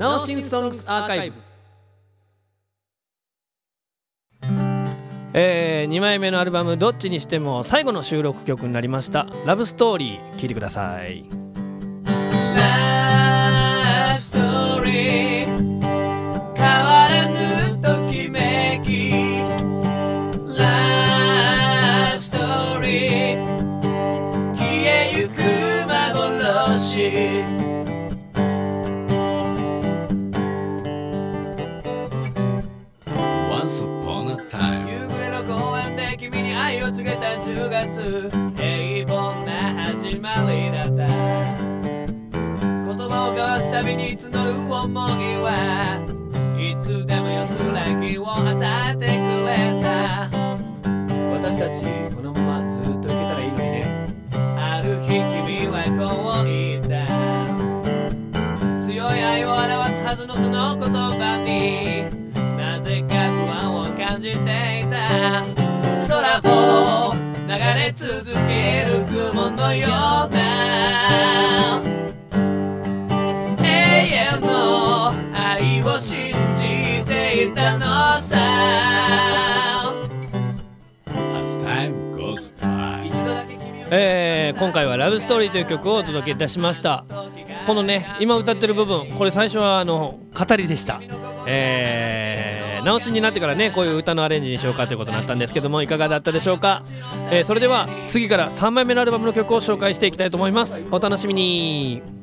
ナオシンソングスアーカイブ。えー、2枚目のアルバム「どっちにしても」最後の収録曲になりました「ラブストーリー」聴いてください。ラブストーリー変わらぬときめき。ラブストーリー消えゆく幻 time 夕暮れの公園で君に愛を告げた10月。平凡な始まりだった。言葉を交わすたびに募る思いはいつでも安らぎを与えてくれた。私たちこのままずっといけたらいいのにね。ある日君はこう言った。強い愛を表すはずのその言葉になぜか感じていた空を流れ続ける雲のような永遠の愛を信じていたのさ。As time goes by. えー今回は「ラブストーリー」という曲をお届けいたしました。このね今歌ってる部分これ最初はあの語りでした直しになってからねこういう歌のアレンジにしようかということになったんですけどもいかがだったでしょうか、えーそれでは次から3枚目のアルバムの曲を紹介していきたいと思います。お楽しみに。